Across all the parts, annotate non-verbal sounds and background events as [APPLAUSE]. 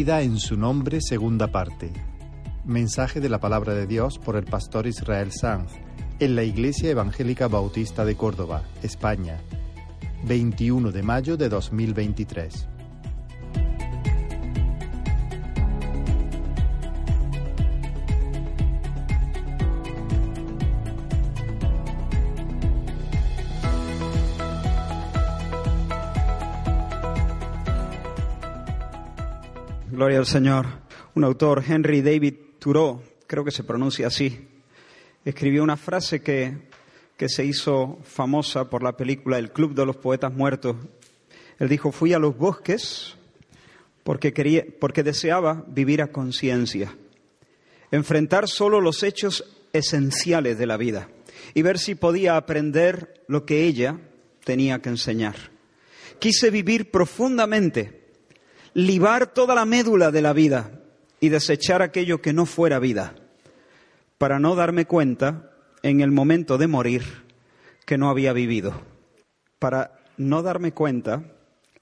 vida en su nombre, segunda parte. Mensaje de la palabra de Dios por el pastor Israel Sanz en la Iglesia Evangélica Bautista de Córdoba, España, 21 de mayo de 2023. Gloria al Señor. Un autor, Henry David Thoreau, creo que se pronuncia así, escribió una frase que, que se hizo famosa por la película El Club de los Poetas Muertos. Él dijo, fui a los bosques porque, quería, porque deseaba vivir a conciencia, enfrentar solo los hechos esenciales de la vida y ver si podía aprender lo que ella tenía que enseñar. Quise vivir profundamente libar toda la médula de la vida y desechar aquello que no fuera vida, para no darme cuenta en el momento de morir que no había vivido, para no darme cuenta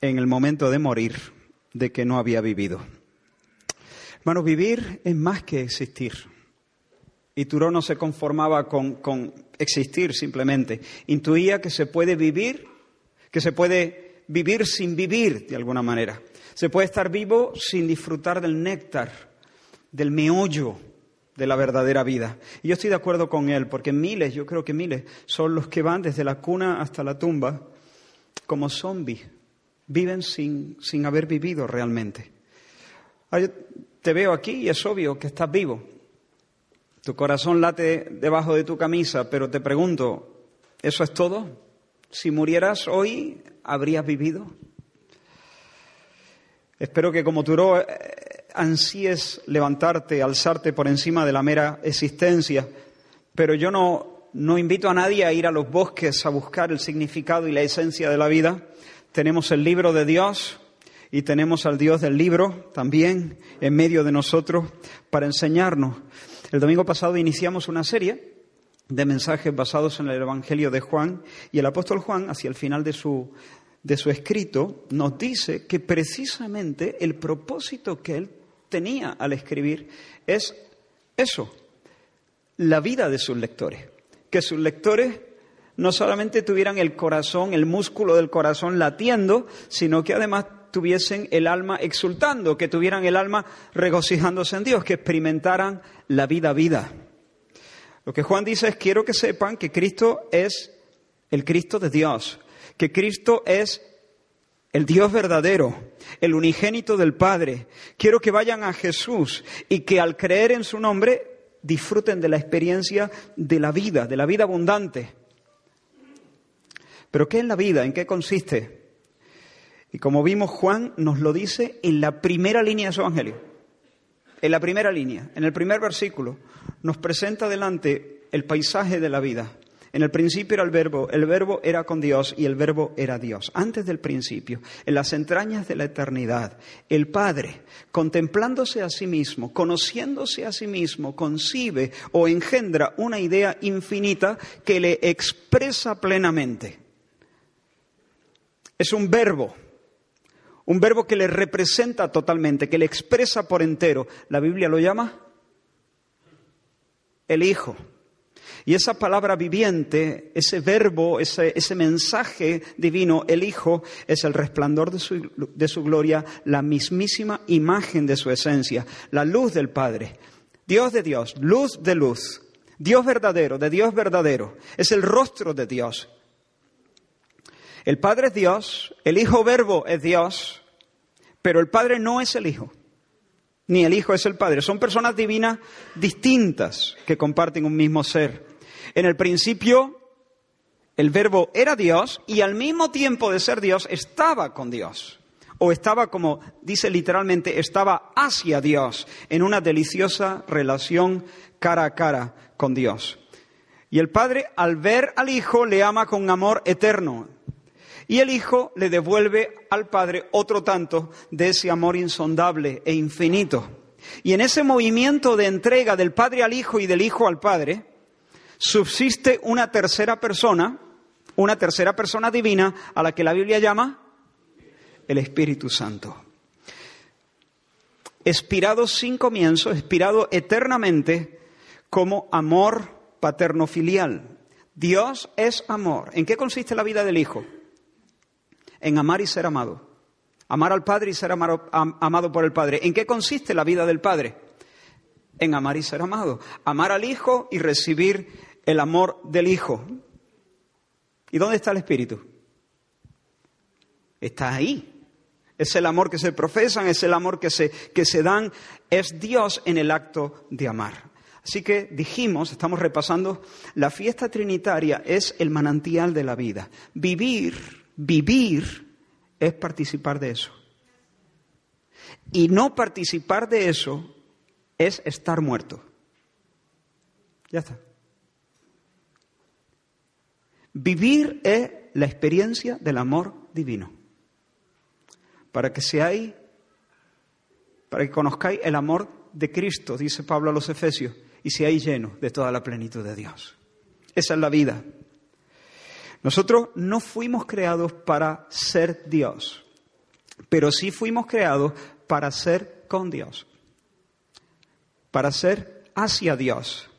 en el momento de morir de que no había vivido. Hermano, vivir es más que existir. Y Turó no se conformaba con, con existir simplemente. Intuía que se puede vivir, que se puede vivir sin vivir de alguna manera. Se puede estar vivo sin disfrutar del néctar, del meollo de la verdadera vida. Y yo estoy de acuerdo con él, porque miles, yo creo que miles, son los que van desde la cuna hasta la tumba como zombies. Viven sin, sin haber vivido realmente. Te veo aquí y es obvio que estás vivo. Tu corazón late debajo de tu camisa, pero te pregunto, ¿eso es todo? Si murieras hoy, ¿habrías vivido? Espero que como tú eh, ansíes levantarte, alzarte por encima de la mera existencia, pero yo no, no invito a nadie a ir a los bosques a buscar el significado y la esencia de la vida. Tenemos el libro de Dios y tenemos al Dios del libro también en medio de nosotros para enseñarnos. El domingo pasado iniciamos una serie de mensajes basados en el Evangelio de Juan y el apóstol Juan, hacia el final de su, de su escrito nos dice que precisamente el propósito que él tenía al escribir es eso, la vida de sus lectores, que sus lectores no solamente tuvieran el corazón, el músculo del corazón latiendo, sino que además tuviesen el alma exultando, que tuvieran el alma regocijándose en Dios, que experimentaran la vida vida. Lo que Juan dice es, quiero que sepan que Cristo es el Cristo de Dios, que Cristo es el Dios verdadero, el unigénito del Padre. Quiero que vayan a Jesús y que al creer en su nombre disfruten de la experiencia de la vida, de la vida abundante. Pero ¿qué es la vida? ¿En qué consiste? Y como vimos, Juan nos lo dice en la primera línea de su Evangelio. En la primera línea, en el primer versículo, nos presenta delante el paisaje de la vida. En el principio era el verbo, el verbo era con Dios y el verbo era Dios. Antes del principio, en las entrañas de la eternidad, el Padre, contemplándose a sí mismo, conociéndose a sí mismo, concibe o engendra una idea infinita que le expresa plenamente. Es un verbo, un verbo que le representa totalmente, que le expresa por entero. La Biblia lo llama el Hijo. Y esa palabra viviente, ese verbo, ese, mensaje divino, el Hijo, es el resplandor de su, de su gloria, la mismísima imagen de su esencia, la luz del Padre. Dios de Dios, luz de luz. Dios verdadero, de Dios verdadero. Es el rostro de Dios. El Padre es Dios, el Hijo Verbo es Dios, pero el Padre no es el Hijo ni el Hijo es el Padre. Son personas divinas distintas que comparten un mismo ser. En el principio, el verbo era Dios y al mismo tiempo de ser Dios estaba con Dios. O estaba, como dice literalmente, estaba hacia Dios, en una deliciosa relación cara a cara con Dios. Y el Padre, al ver al Hijo, le ama con amor eterno. Y el Hijo le devuelve al Padre otro tanto de ese amor insondable e infinito. Y en ese movimiento de entrega del Padre al Hijo y del Hijo al Padre, subsiste una tercera persona, una tercera persona divina a la que la Biblia llama el Espíritu Santo. expirado sin comienzo, expirado eternamente como amor paterno-filial. Dios es amor. ¿En qué consiste la vida del Hijo? En amar y ser amado. Amar al Padre y ser amado, amado por el Padre. ¿En qué consiste la vida del Padre? En amar y ser amado. Amar al Hijo y recibir el amor del Hijo. ¿Y dónde está el Espíritu? Está ahí. Es el amor que se profesan, es el amor que se, que se dan, es Dios en el acto de amar. Así que dijimos, estamos repasando, la fiesta trinitaria es el manantial de la vida. Vivir, vivir es participar de eso. Y no participar de eso es estar muerto. Ya está. Vivir es la experiencia del amor divino. Para que seáis, para que conozcáis el amor de Cristo, dice Pablo a los Efesios, y seáis llenos de toda la plenitud de Dios. Esa es la vida. Nosotros no fuimos creados para ser Dios, pero sí fuimos creados para ser con Dios, para ser hacia Dios,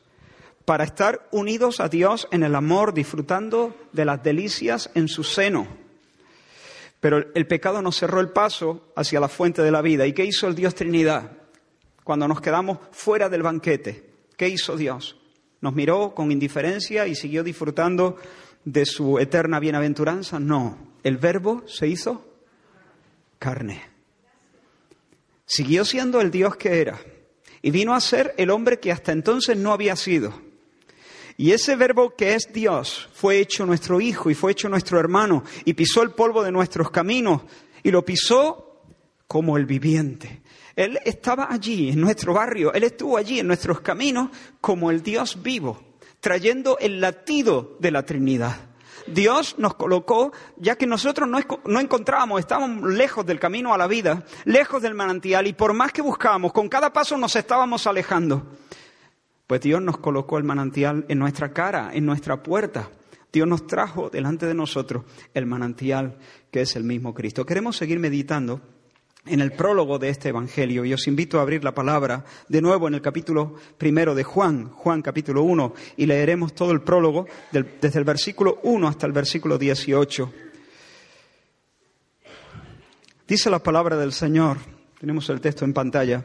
para estar unidos a Dios en el amor, disfrutando de las delicias en su seno. Pero el pecado nos cerró el paso hacia la fuente de la vida. ¿Y qué hizo el Dios Trinidad cuando nos quedamos fuera del banquete? ¿Qué hizo Dios? ¿Nos miró con indiferencia y siguió disfrutando de su eterna bienaventuranza? No, el verbo se hizo carne. Siguió siendo el Dios que era y vino a ser el hombre que hasta entonces no había sido. Y ese verbo que es Dios fue hecho nuestro Hijo y fue hecho nuestro hermano y pisó el polvo de nuestros caminos y lo pisó como el viviente. Él estaba allí en nuestro barrio, Él estuvo allí en nuestros caminos como el Dios vivo trayendo el latido de la Trinidad. Dios nos colocó, ya que nosotros no, no, encontrábamos, estábamos lejos del camino a la vida, lejos del manantial, y por más que buscábamos, con cada paso nos estábamos alejando. Pues Dios nos colocó el manantial en nuestra cara, en nuestra puerta. Dios nos trajo delante de nosotros el manantial que es el mismo Cristo. Queremos seguir meditando en el prólogo de este Evangelio. Y os invito a abrir la palabra de nuevo en el capítulo primero de Juan, Juan capítulo 1, y leeremos todo el prólogo desde el versículo 1 hasta el versículo 18. Dice la palabra del Señor, tenemos el texto en pantalla,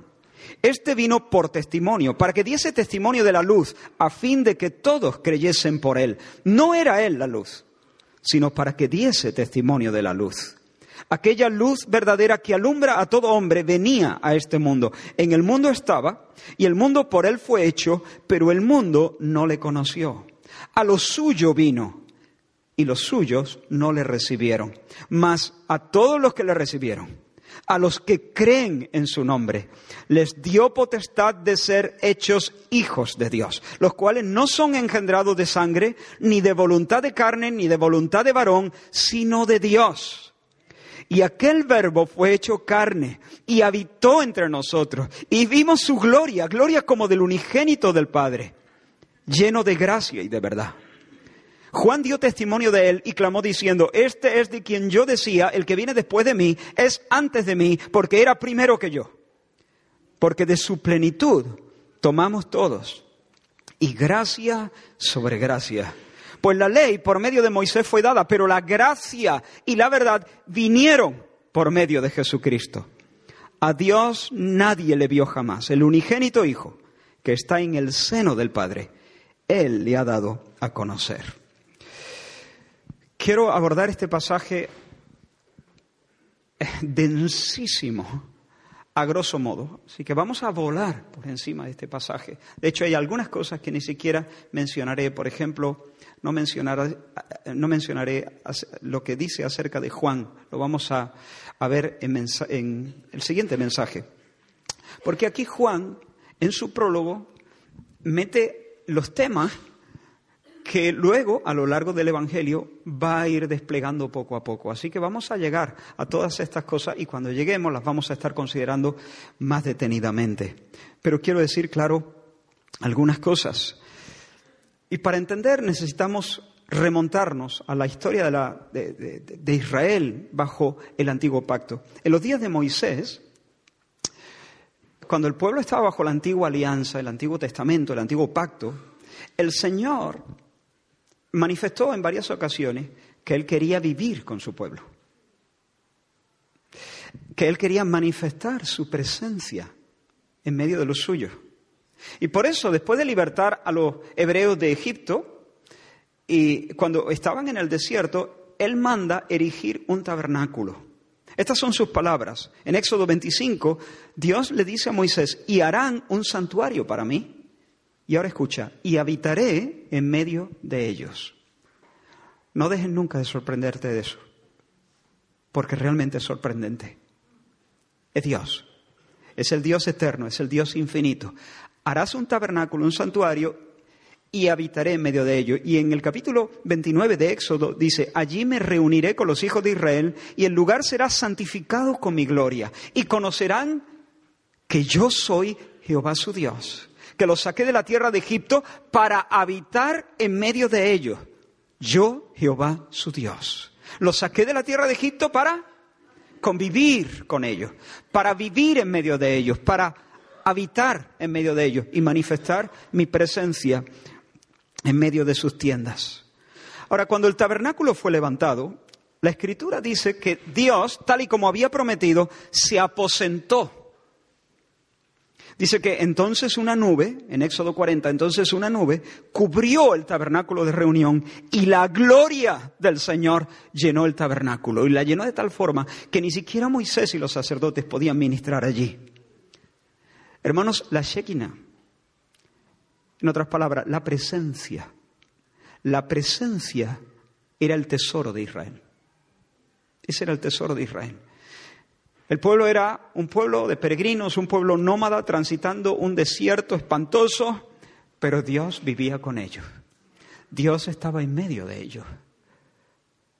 Este vino por testimonio, para que diese testimonio de la luz, a fin de que todos creyesen por él. No era él la luz, sino para que diese testimonio de la luz. Aquella luz verdadera que alumbra a todo hombre venía a este mundo. En el mundo estaba y el mundo por él fue hecho, pero el mundo no le conoció. A lo suyo vino y los suyos no le recibieron. Mas a todos los que le recibieron, a los que creen en su nombre, les dio potestad de ser hechos hijos de Dios, los cuales no son engendrados de sangre, ni de voluntad de carne, ni de voluntad de varón, sino de Dios. Y aquel verbo fue hecho carne y habitó entre nosotros, y vimos su gloria, gloria como del unigénito del Padre, lleno de gracia y de verdad. Juan dio testimonio de él y clamó diciendo, este es de quien yo decía, el que viene después de mí es antes de mí, porque era primero que yo. Porque de su plenitud tomamos todos. Y gracia sobre gracia. Pues la ley por medio de Moisés fue dada, pero la gracia y la verdad vinieron por medio de Jesucristo. A Dios nadie le vio jamás, el unigénito Hijo, que está en el seno del Padre. Él le ha dado a conocer. Quiero abordar este pasaje densísimo, a grosso modo. Así que vamos a volar por encima de este pasaje. De hecho, hay algunas cosas que ni siquiera mencionaré. Por ejemplo, no mencionaré, mencionaré lo que dice acerca de Juan. Lo vamos a, ver en, en el siguiente mensaje. Porque aquí Juan, en su prólogo, mete los temas que luego, a lo largo del Evangelio, va a ir desplegando poco a poco. Así que vamos a llegar a todas estas cosas y cuando lleguemos las vamos a estar considerando más detenidamente. Pero quiero decir, claro, algunas cosas. Y para entender necesitamos remontarnos a la historia de, Israel bajo el antiguo pacto. En los días de Moisés, cuando el pueblo estaba bajo la antigua alianza, el antiguo testamento, el antiguo pacto, el Señor manifestó en varias ocasiones que Él quería vivir con su pueblo, que Él quería manifestar su presencia en medio de los suyos. Y por eso, después de libertar a los hebreos de Egipto, y cuando estaban en el desierto, Él manda erigir un tabernáculo. Estas son sus palabras. En Éxodo 25, Dios le dice a Moisés, y harán un santuario para mí. Y ahora escucha, y habitaré en medio de ellos. No dejes nunca de sorprenderte de eso, porque realmente es sorprendente. Es Dios, es el Dios eterno, es el Dios infinito harás un tabernáculo, un santuario, y habitaré en medio de ellos. Y en el capítulo 29 de Éxodo dice, allí me reuniré con los hijos de Israel y el lugar será santificado con mi gloria. Y conocerán que yo soy Jehová su Dios, que los saqué de la tierra de Egipto para habitar en medio de ellos. Yo, Jehová su Dios. Los saqué de la tierra de Egipto para convivir con ellos, para vivir en medio de ellos, para habitar en medio de ellos y manifestar mi presencia en medio de sus tiendas. Ahora, cuando el tabernáculo fue levantado, la escritura dice que Dios, tal y como había prometido, se aposentó. Dice que entonces una nube, en Éxodo 40, entonces una nube cubrió el tabernáculo de reunión y la gloria del Señor llenó el tabernáculo. Y la llenó de tal forma que ni siquiera Moisés y los sacerdotes podían ministrar allí. Hermanos, la Shekinah, en otras palabras, la presencia, la presencia era el tesoro de Israel. Ese era el tesoro de Israel. El pueblo era un pueblo de peregrinos, un pueblo nómada transitando un desierto espantoso, pero Dios vivía con ellos. Dios estaba en medio de ellos.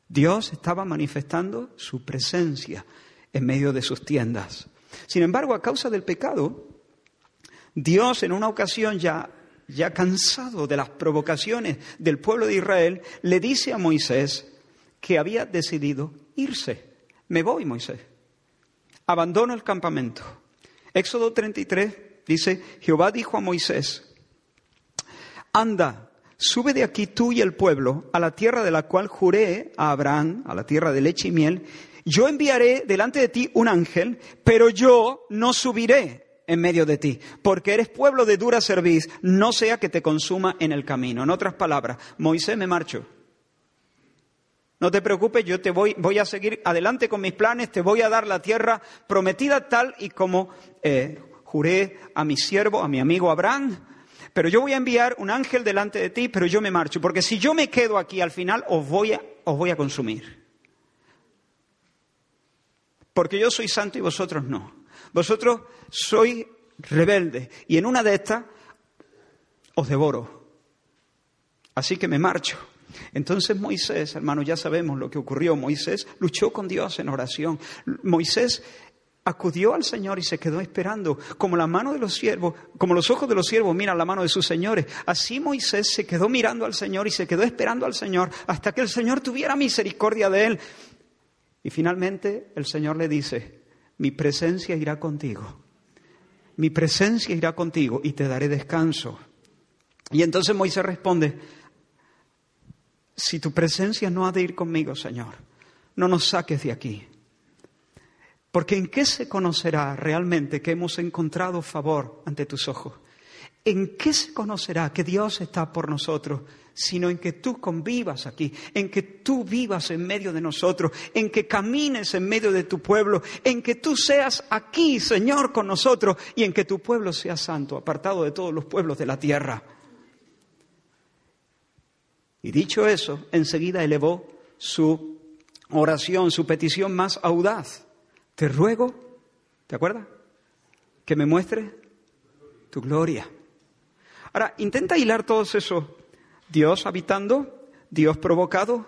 Dios estaba manifestando su presencia en medio de sus tiendas. Sin embargo, a causa del pecado, Dios en una ocasión ya, ya cansado de las provocaciones del pueblo de Israel, le dice a Moisés que había decidido irse. Me voy, Moisés. Abandono el campamento. Éxodo 33 dice, Jehová dijo a Moisés, anda, sube de aquí tú y el pueblo a la tierra de la cual juré a Abraham, a la tierra de leche y miel. Yo enviaré delante de ti un ángel, pero yo no subiré en medio de ti, porque eres pueblo de dura cerviz, no sea que te consuma en el camino. En otras palabras, Moisés me marcho. No te preocupes, yo te voy, a seguir adelante con mis planes, te voy a dar la tierra prometida tal y como eh, juré a mi siervo, a mi amigo Abraham. Pero yo voy a enviar un ángel delante de ti, pero yo me marcho, porque si yo me quedo aquí al final os voy a, os voy a consumir. Porque yo soy santo y vosotros no. Vosotros sois rebeldes y en una de estas os devoro. Así que me marcho. Entonces Moisés, hermano, ya sabemos lo que ocurrió. Moisés luchó con Dios en oración. Moisés acudió al Señor y se quedó esperando, como la mano de los siervos, como los ojos de los siervos miran la mano de sus señores. Así Moisés se quedó mirando al Señor y se quedó esperando al Señor hasta que el Señor tuviera misericordia de él. Y finalmente el Señor le dice, mi presencia irá contigo. Mi presencia irá contigo y te daré descanso. Y entonces Moisés responde, si tu presencia no ha de ir conmigo, Señor, no nos saques de aquí. Porque ¿en qué se conocerá realmente que hemos encontrado favor ante tus ojos? ¿En qué se conocerá que Dios está por nosotros sino en que tú convivas aquí, en que tú vivas en medio de nosotros, en que camines en medio de tu pueblo, en que tú seas aquí, Señor, con nosotros, y en que tu pueblo sea santo, apartado de todos los pueblos de la tierra. Y dicho eso, enseguida elevó su oración, su petición más audaz. Te ruego, ¿te acuerdas? Que me muestre tu gloria. Ahora, intenta hilar todos esos. Dios habitando, Dios provocado,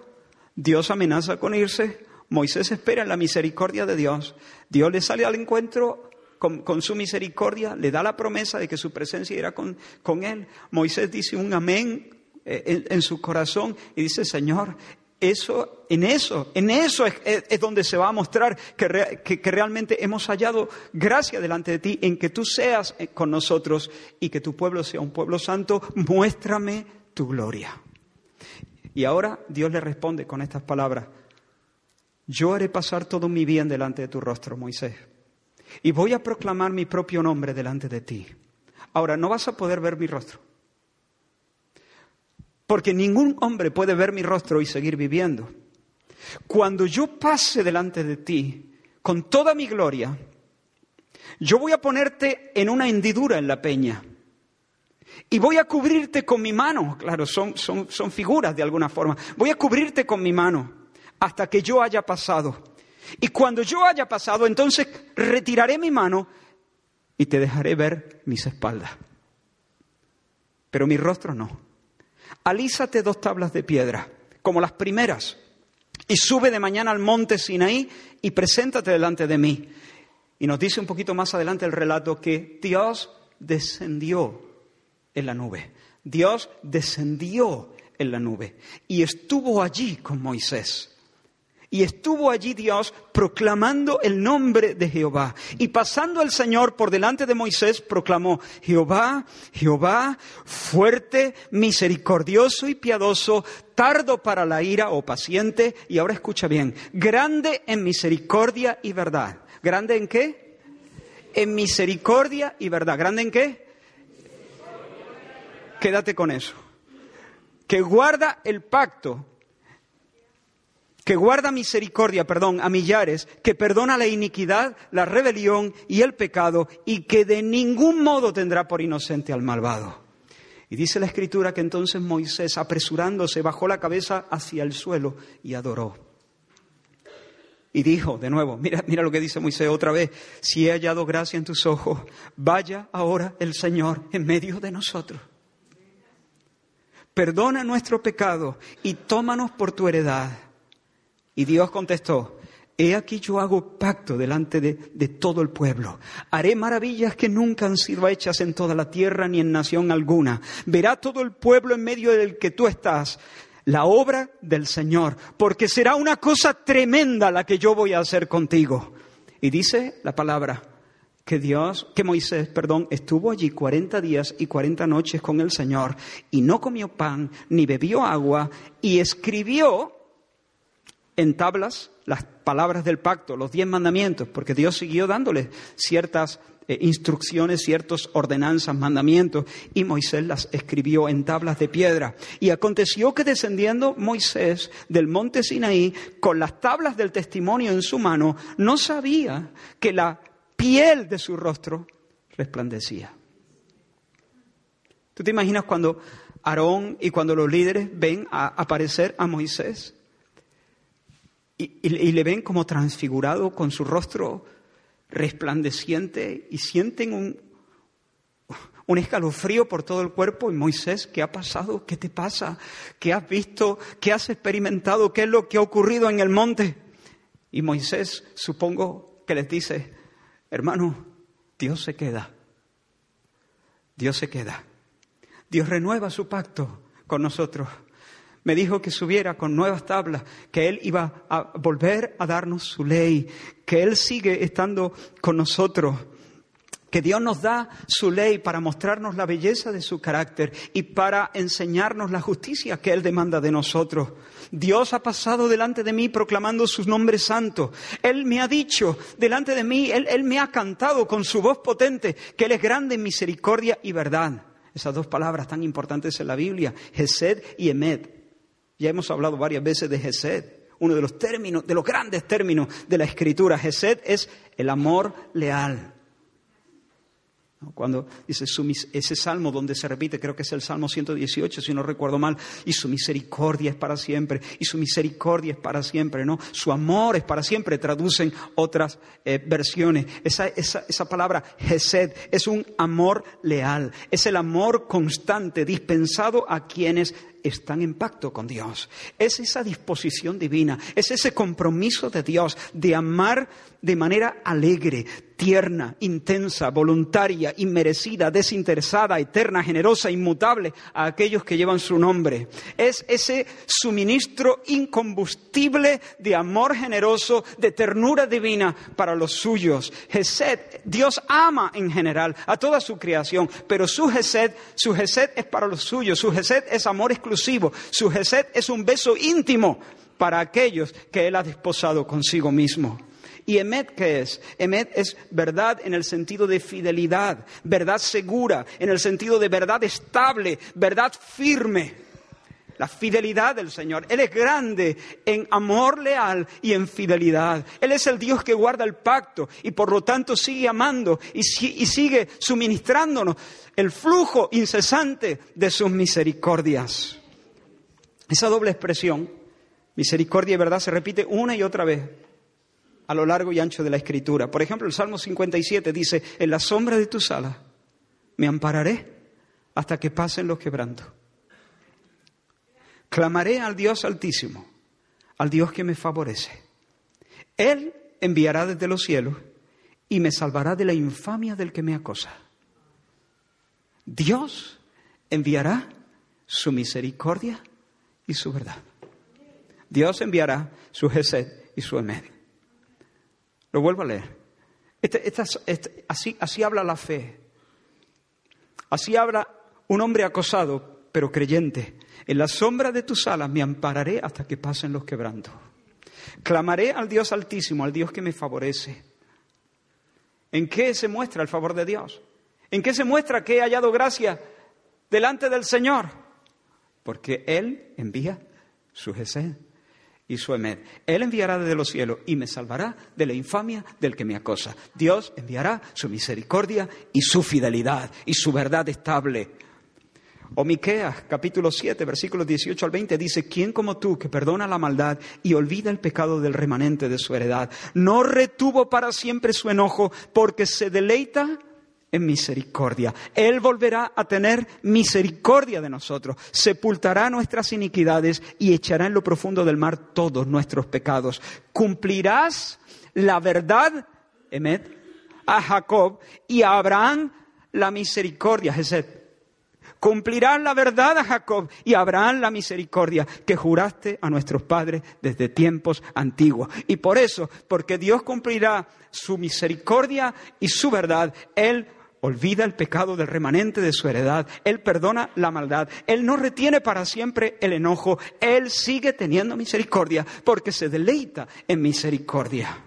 Dios amenaza con irse, Moisés espera en la misericordia de Dios, Dios le sale al encuentro con, su misericordia, le da la promesa de que su presencia irá con él. Moisés dice un amén eh, en, su corazón y dice, Señor, eso, en eso, en eso es, donde se va a mostrar que, realmente hemos hallado gracia delante de ti, en que tú seas eh, con nosotros y que tu pueblo sea un pueblo santo, muéstrame tu gloria. Y ahora Dios le responde con estas palabras, yo haré pasar todo mi bien delante de tu rostro, Moisés, y voy a proclamar mi propio nombre delante de ti. Ahora, no vas a poder ver mi rostro porque ningún hombre puede ver mi rostro y seguir viviendo. Cuando yo pase delante de ti con toda mi gloria, yo voy a ponerte en una hendidura en la peña y voy a cubrirte con mi mano. Claro, son, son, son figuras de alguna forma. Voy a cubrirte con mi mano hasta que yo haya pasado. Y cuando yo haya pasado, entonces retiraré mi mano y te dejaré ver mis espaldas. Pero mi rostro no alízate dos tablas de piedra, como las primeras, y sube de mañana al monte Sinaí y preséntate delante de mí. Y nos dice un poquito más adelante el relato que Dios descendió en la nube. Dios descendió en la nube y estuvo allí con Moisés. Y estuvo allí Dios proclamando el nombre de Jehová. Y pasando el Señor por delante de Moisés, proclamó, Jehová, Jehová, fuerte, misericordioso y piadoso, tardo para la ira o paciente. Y ahora escucha bien, grande en misericordia y verdad. ¿Grande en qué? En misericordia y verdad. ¿Grande en qué? Quédate con eso. Que guarda el pacto que guarda misericordia, perdón, a millares, que perdona la iniquidad, la rebelión y el pecado, y que de ningún modo tendrá por inocente al malvado. Y dice la escritura que entonces Moisés, apresurándose, bajó la cabeza hacia el suelo y adoró. Y dijo de nuevo, mira, mira lo que dice Moisés otra vez, si he hallado gracia en tus ojos, vaya ahora el Señor en medio de nosotros. Perdona nuestro pecado y tómanos por tu heredad y Dios contestó, He aquí yo hago pacto delante de, todo el pueblo. Haré maravillas que nunca han sido hechas en toda la tierra ni en nación alguna. Verá todo el pueblo en medio del que tú estás la obra del Señor, porque será una cosa tremenda la que yo voy a hacer contigo. Y dice la palabra que Dios, que Moisés, perdón, estuvo allí cuarenta días y cuarenta noches con el Señor y no comió pan ni bebió agua y escribió en tablas las palabras del pacto, los diez mandamientos, porque Dios siguió dándole ciertas eh, instrucciones, ciertas ordenanzas, mandamientos, y Moisés las escribió en tablas de piedra. Y aconteció que descendiendo Moisés del monte Sinaí con las tablas del testimonio en su mano, no sabía que la piel de su rostro resplandecía. ¿Tú te imaginas cuando Aarón y cuando los líderes ven a aparecer a Moisés? Y, le ven como transfigurado con su rostro resplandeciente y sienten un, un escalofrío por todo el cuerpo. Y Moisés, ¿qué ha pasado? ¿Qué te pasa? ¿Qué has visto? ¿Qué has experimentado? ¿Qué es lo que ha ocurrido en el monte? Y Moisés, supongo que les dice, hermano, Dios se queda. Dios se queda. Dios renueva su pacto con nosotros me dijo que subiera con nuevas tablas, que Él iba a volver a darnos su ley, que Él sigue estando con nosotros, que Dios nos da su ley para mostrarnos la belleza de su carácter y para enseñarnos la justicia que Él demanda de nosotros. Dios ha pasado delante de mí proclamando su nombre santo. Él me ha dicho delante de mí, Él, me ha cantado con su voz potente que Él es grande en misericordia y verdad. Esas dos palabras tan importantes en la Biblia, Gesed y Emed. Ya hemos hablado varias veces de Gesed, uno de los términos, de los grandes términos de la escritura. Gesed es el amor leal. Cuando dice ese salmo donde se repite, creo que es el Salmo 118, si no recuerdo mal, y su misericordia es para siempre, y su misericordia es para siempre, ¿no? Su amor es para siempre, traducen otras eh, versiones. Esa, esa, esa palabra, Gesed, es un amor leal, es el amor constante, dispensado a quienes están en pacto con Dios. Es esa disposición divina, es ese compromiso de Dios de amar de manera alegre, tierna, intensa, voluntaria, inmerecida, desinteresada, eterna, generosa, inmutable a aquellos que llevan su nombre. Es ese suministro incombustible de amor generoso, de ternura divina para los suyos. Gesed, Dios ama en general a toda su creación, pero su Gesed, su Gesed es para los suyos, su Gesed es amor exclusivo, su Gesed es un beso íntimo para aquellos que Él ha desposado consigo mismo. ¿Y Emet qué es? Emet es verdad en el sentido de fidelidad, verdad segura, en el sentido de verdad estable, verdad firme. La fidelidad del Señor. Él es grande en amor leal y en fidelidad. Él es el Dios que guarda el pacto y por lo tanto sigue amando y, y sigue suministrándonos el flujo incesante de sus misericordias. Esa doble expresión, misericordia y verdad, se repite una y otra vez a lo largo y ancho de la Escritura. Por ejemplo, el Salmo 57 dice, en la sombra de tus alas me ampararé hasta que pasen los quebrantos. Clamaré al Dios altísimo, al Dios que me favorece. Él enviará desde los cielos y me salvará de la infamia del que me acosa. Dios enviará su misericordia y su verdad. Dios enviará su Gesed y su Emed. Lo vuelvo a leer. Este, este, así, así habla la fe. Así habla un hombre acosado, pero creyente. En la sombra de tus alas me ampararé hasta que pasen los quebrantos. Clamaré al Dios altísimo, al Dios que me favorece. ¿En qué se muestra el favor de Dios? ¿En qué se muestra que he hallado gracia delante del Señor? Porque Él envía su Jesús y su emed. Él enviará desde los cielos y me salvará de la infamia del que me acosa. Dios enviará su misericordia y su fidelidad y su verdad estable. O capítulo 7, versículos 18 al 20 dice, ¿quién como tú que perdona la maldad y olvida el pecado del remanente de su heredad? No retuvo para siempre su enojo porque se deleita en misericordia. Él volverá a tener misericordia de nosotros, sepultará nuestras iniquidades y echará en lo profundo del mar todos nuestros pecados. Cumplirás la verdad, Emet, a Jacob y a Abraham la misericordia, Jesús. Cumplirás la verdad a Jacob y a Abraham la misericordia que juraste a nuestros padres desde tiempos antiguos. Y por eso, porque Dios cumplirá su misericordia y su verdad, Él olvida el pecado del remanente de su heredad, Él perdona la maldad, Él no retiene para siempre el enojo, Él sigue teniendo misericordia porque se deleita en misericordia.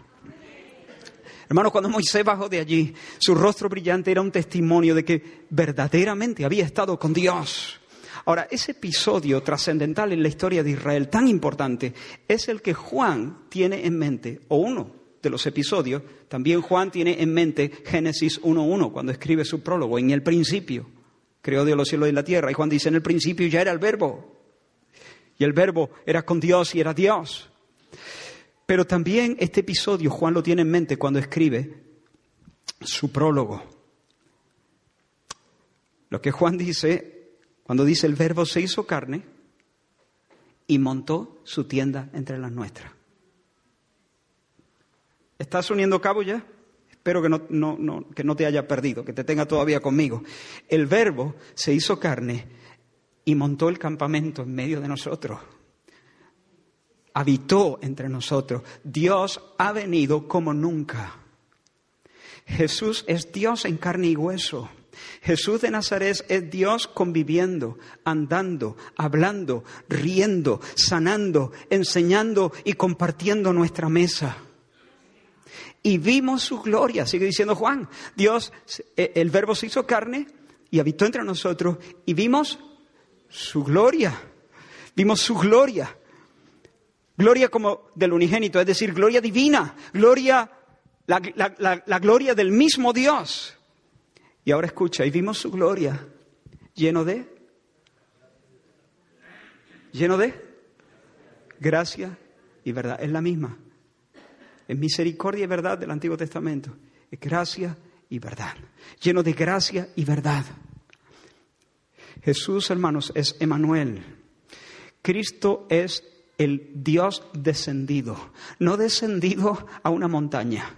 Hermano, cuando Moisés bajó de allí, su rostro brillante era un testimonio de que verdaderamente había estado con Dios. Ahora, ese episodio trascendental en la historia de Israel, tan importante, es el que Juan tiene en mente, o uno de los episodios, también Juan tiene en mente Génesis 1.1 cuando escribe su prólogo, en el principio creó Dios los cielos y la tierra. Y Juan dice, en el principio ya era el verbo. Y el verbo era con Dios y era Dios. Pero también este episodio Juan lo tiene en mente cuando escribe su prólogo. Lo que Juan dice, cuando dice el verbo se hizo carne y montó su tienda entre las nuestras. ¿Estás uniendo cabo ya? Espero que no, que no te haya perdido, que te tenga todavía conmigo. El verbo se hizo carne y montó el campamento en medio de nosotros. Habitó entre nosotros. Dios ha venido como nunca. Jesús es Dios en carne y hueso. Jesús de Nazaret es Dios conviviendo, andando, hablando, riendo, sanando, enseñando y compartiendo nuestra mesa y vimos su gloria. Sigue diciendo Juan, Dios, eh, el verbo se hizo carne y habitó entre nosotros y vimos su gloria. Vimos su gloria. Gloria como del unigénito, es decir, gloria divina, gloria, la, la gloria del mismo Dios. Y ahora escucha, y vimos su gloria lleno de, lleno de gracia y verdad. Es la misma. Es misericordia y verdad del Antiguo Testamento. Es gracia y verdad. Lleno de gracia y verdad. Jesús, hermanos, es Emanuel. Cristo es el Dios descendido, no descendido a una montaña,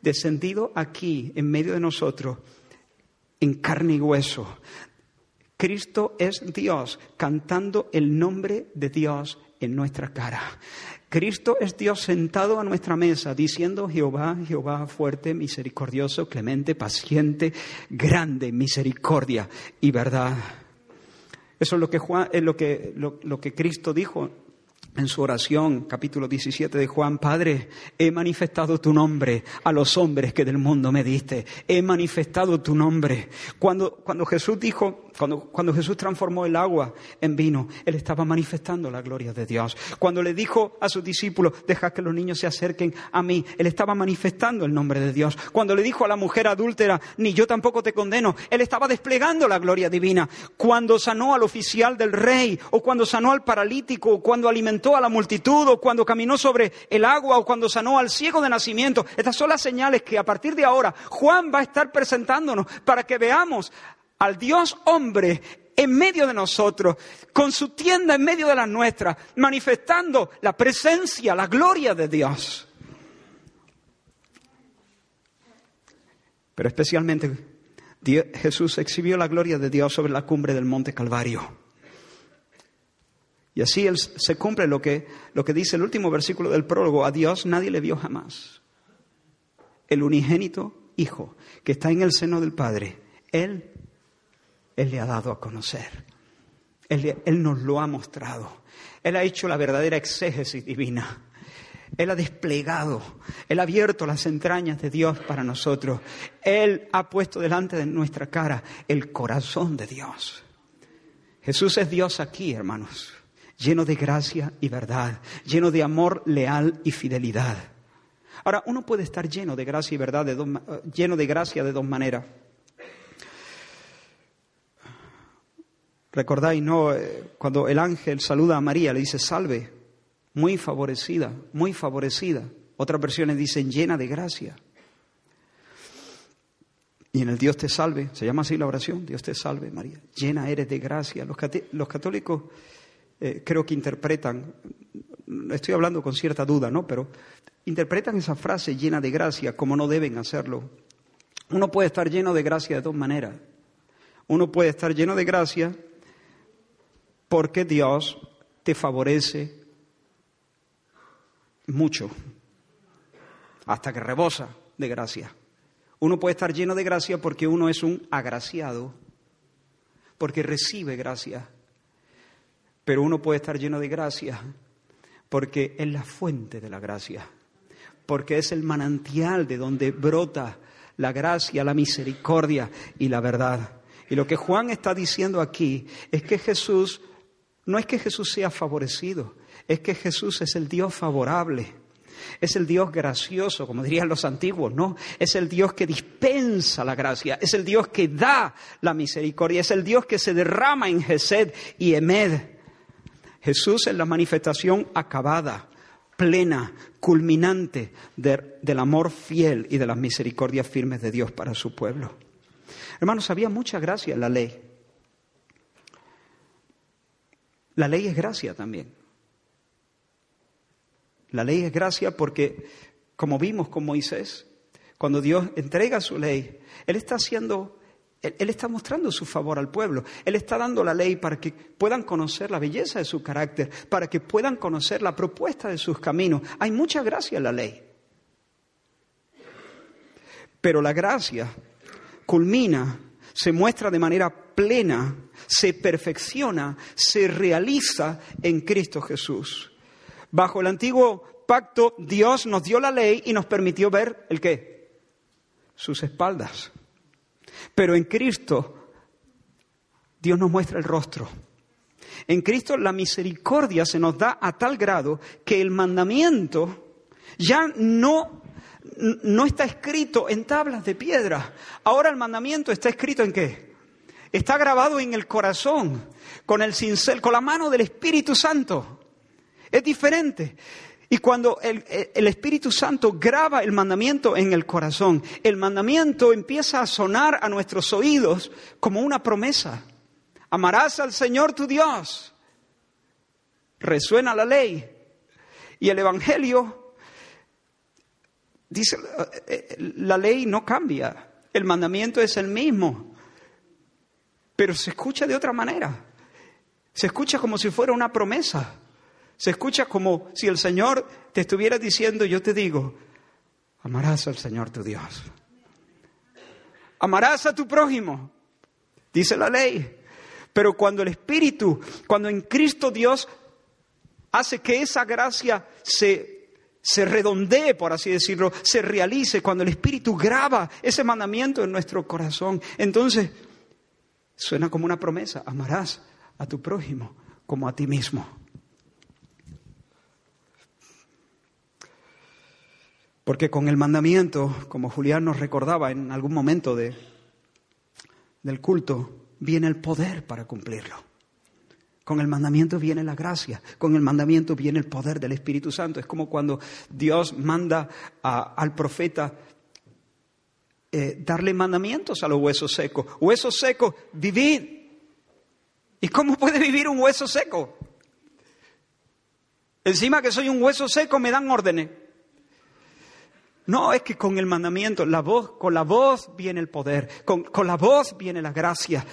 descendido aquí, en medio de nosotros, en carne y hueso. Cristo es Dios, cantando el nombre de Dios en nuestra cara. Cristo es Dios sentado a nuestra mesa, diciendo Jehová, Jehová fuerte, misericordioso, clemente, paciente, grande, misericordia y verdad. Eso es lo que, Juan, es lo que, lo que Cristo dijo en su oración, capítulo 17 de Juan, Padre, he manifestado tu nombre a los hombres que del mundo me diste. He manifestado tu nombre. Cuando, cuando Jesús dijo, cuando, cuando Jesús transformó el agua en vino, Él estaba manifestando la gloria de Dios. Cuando le dijo a sus discípulos, deja que los niños se acerquen a mí, Él estaba manifestando el nombre de Dios. Cuando le dijo a la mujer adúltera, ni yo tampoco te condeno, Él estaba desplegando la gloria divina. Cuando sanó al oficial del rey, o cuando sanó al paralítico, o cuando alimentó a la multitud o cuando caminó sobre el agua o cuando sanó al ciego de nacimiento. Estas son las señales que a partir de ahora Juan va a estar presentándonos para que veamos al Dios hombre en medio de nosotros, con su tienda en medio de la nuestra, manifestando la presencia, la gloria de Dios. Pero especialmente Jesús exhibió la gloria de Dios sobre la cumbre del monte Calvario. Y así se cumple lo que, lo que dice el último versículo del prólogo. A Dios nadie le vio jamás. El unigénito Hijo que está en el seno del Padre, Él, Él le ha dado a conocer. Él, él nos lo ha mostrado. Él ha hecho la verdadera exégesis divina. Él ha desplegado, Él ha abierto las entrañas de Dios para nosotros. Él ha puesto delante de nuestra cara el corazón de Dios. Jesús es Dios aquí, hermanos lleno de gracia y verdad, lleno de amor leal y fidelidad. Ahora, uno puede estar lleno de gracia y verdad, de eh, lleno de gracia de dos maneras. Recordáis, ¿no? Eh, cuando el ángel saluda a María, le dice, salve, muy favorecida, muy favorecida. Otras versiones dicen, llena de gracia. Y en el Dios te salve, se llama así la oración, Dios te salve, María, llena eres de gracia. Los católicos eh, creo que interpretan, estoy hablando con cierta duda, ¿no? Pero interpretan esa frase llena de gracia como no deben hacerlo. Uno puede estar lleno de gracia de dos maneras. Uno puede estar lleno de gracia porque Dios te favorece mucho, hasta que rebosa de gracia. Uno puede estar lleno de gracia porque uno es un agraciado, porque recibe gracia. Pero uno puede estar lleno de gracia porque es la fuente de la gracia, porque es el manantial de donde brota la gracia, la misericordia y la verdad. Y lo que Juan está diciendo aquí es que Jesús, no es que Jesús sea favorecido, es que Jesús es el Dios favorable. Es el Dios gracioso, como dirían los antiguos, ¿no? Es el Dios que dispensa la gracia, es el Dios que da la misericordia, es el Dios que se derrama en Gesed y Emed. Jesús es la manifestación acabada, plena, culminante del amor fiel y de las misericordias firmes de Dios para su pueblo. Hermanos, había mucha gracia en la ley. La ley es gracia también. La ley es gracia porque, como vimos con Moisés, cuando Dios entrega su ley, Él está haciendo él, está mostrando su favor al pueblo. Él está dando la ley para que puedan conocer la belleza de su carácter, para que puedan conocer la propuesta de sus caminos. Hay mucha gracia en la ley. Pero la gracia culmina, se muestra de manera plena, se perfecciona, se realiza en Cristo Jesús. Bajo el antiguo pacto, Dios nos dio la ley y nos permitió ver el qué? Sus espaldas. Pero en Cristo Dios nos muestra el rostro. En Cristo la misericordia se nos da a tal grado que el mandamiento ya no no está escrito en tablas de piedra. Ahora el mandamiento está escrito en qué? Está grabado en el corazón, con el cincel, con la mano del Espíritu Santo. Es diferente. Y cuando el, Espíritu Santo graba el mandamiento en el corazón, el mandamiento empieza a sonar a nuestros oídos como una promesa. Amarás al Señor tu Dios. Resuena la ley. Y el Evangelio dice, eh, la ley no cambia, el mandamiento es el mismo, pero se escucha de otra manera. Se escucha como si fuera una promesa. Se escucha como si el Señor te estuviera diciendo, yo te digo, amarás al Señor tu Dios. Amarás a tu prójimo, dice la ley. Pero cuando el Espíritu, cuando en Cristo Dios hace que esa gracia se, se redondee, por así decirlo, se realice, cuando el Espíritu graba ese mandamiento en nuestro corazón, entonces suena como una promesa, amarás a tu prójimo como a ti mismo. Porque con el mandamiento, como Julián nos recordaba en algún momento de, del culto, viene el poder para cumplirlo. Con el mandamiento viene la gracia, con el mandamiento viene el poder del Espíritu Santo. Es como cuando Dios manda al profeta eh, darle mandamientos a los huesos secos. Huesos secos, vivid. ¿Y cómo puede vivir un hueso seco? Encima que soy un hueso seco me dan órdenes. No, es que con el mandamiento, la voz, con la voz viene el poder, con, con la voz viene la gracia.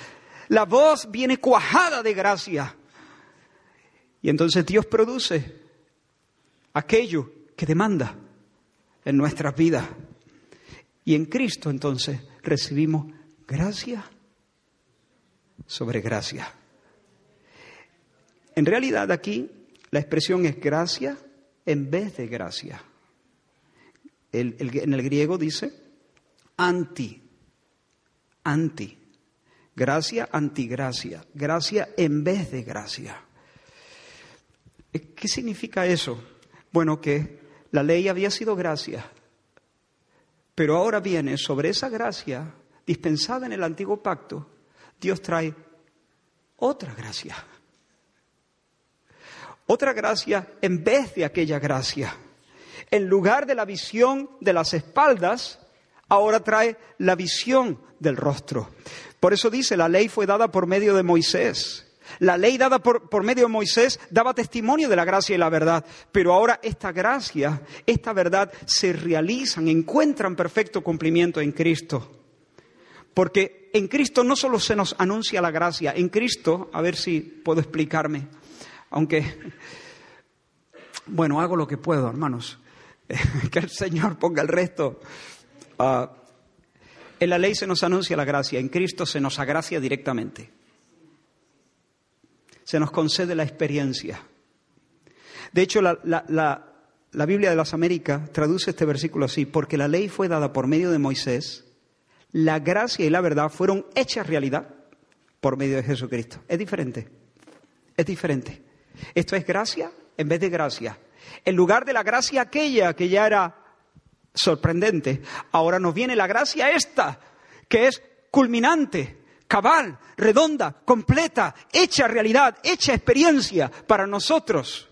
La voz viene cuajada de gracia. Y entonces Dios produce aquello que demanda en nuestras vidas. Y en Cristo entonces recibimos gracia sobre gracia. En realidad aquí la expresión es gracia en vez de gracia. En el griego dice anti, anti. Gracia, antigracia. Gracia en vez de gracia. Eh, ¿Qué significa eso? Bueno, que la ley había sido gracia, pero ahora viene sobre esa gracia dispensada en el antiguo pacto, Dios trae otra gracia. Otra gracia en vez de aquella gracia. En lugar de la visión de las espaldas, ahora trae la visión del rostro. Por eso dice, la ley fue dada por medio de Moisés. La ley dada por, por, medio de Moisés daba testimonio de la gracia y la verdad, pero ahora esta gracia, esta verdad se realizan, encuentran perfecto cumplimiento en Cristo. Porque en Cristo no solo se nos anuncia la gracia, en Cristo, a ver si puedo explicarme, aunque, bueno, hago lo que puedo, hermanos, [LAUGHS] que el Señor ponga el resto. Ah, en la ley se nos anuncia la gracia, en Cristo se nos agracia directamente. Se nos concede la experiencia. De hecho, la, la, Biblia de las Américas traduce este versículo así, porque la ley fue dada por medio de Moisés, la gracia y la verdad fueron hechas realidad por medio de Jesucristo. Es diferente, es diferente. Esto es gracia en vez de gracia. En lugar de la gracia aquella que ya era sorprendente. Ahora nos viene la gracia esta, que es culminante, cabal, redonda, completa, hecha realidad, hecha experiencia para nosotros.